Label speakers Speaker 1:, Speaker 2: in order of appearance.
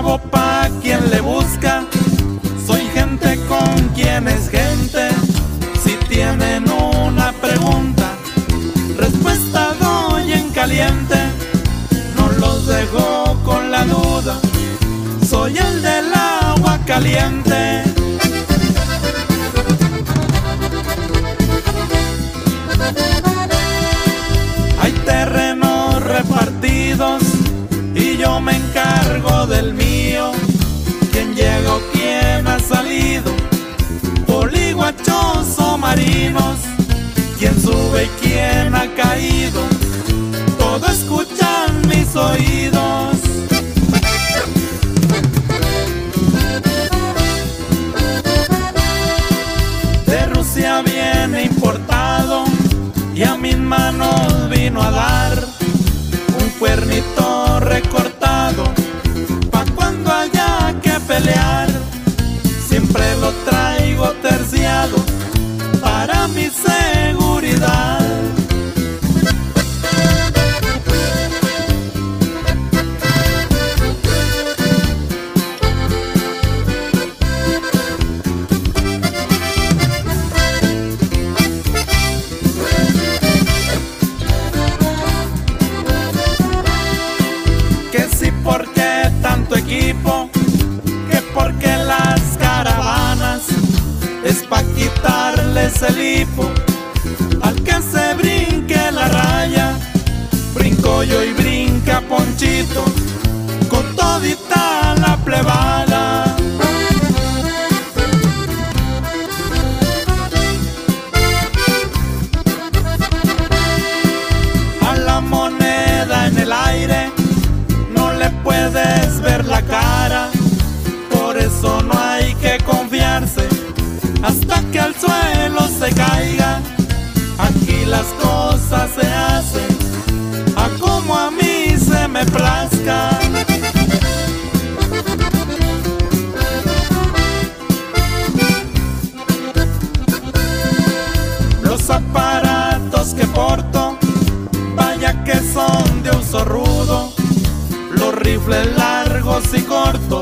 Speaker 1: vivo pa' quien le busca. Soy gente con quien es gente. Si tienen una pregunta, respuesta doy en caliente. No los dejo con la duda. Soy el del agua caliente. Hay terrenos repartidos y yo me encargo marinos. ¿Quién sube y quién ha caído? Todo escuchan mis oídos. De Rusia viene importado y a mis manos vino a dar porque las caravanas es pa' quitarles el hipo al que se brinque la raya. Brinco yo y que porto, vaya que son de uso rudo. Los rifles largos y cortos,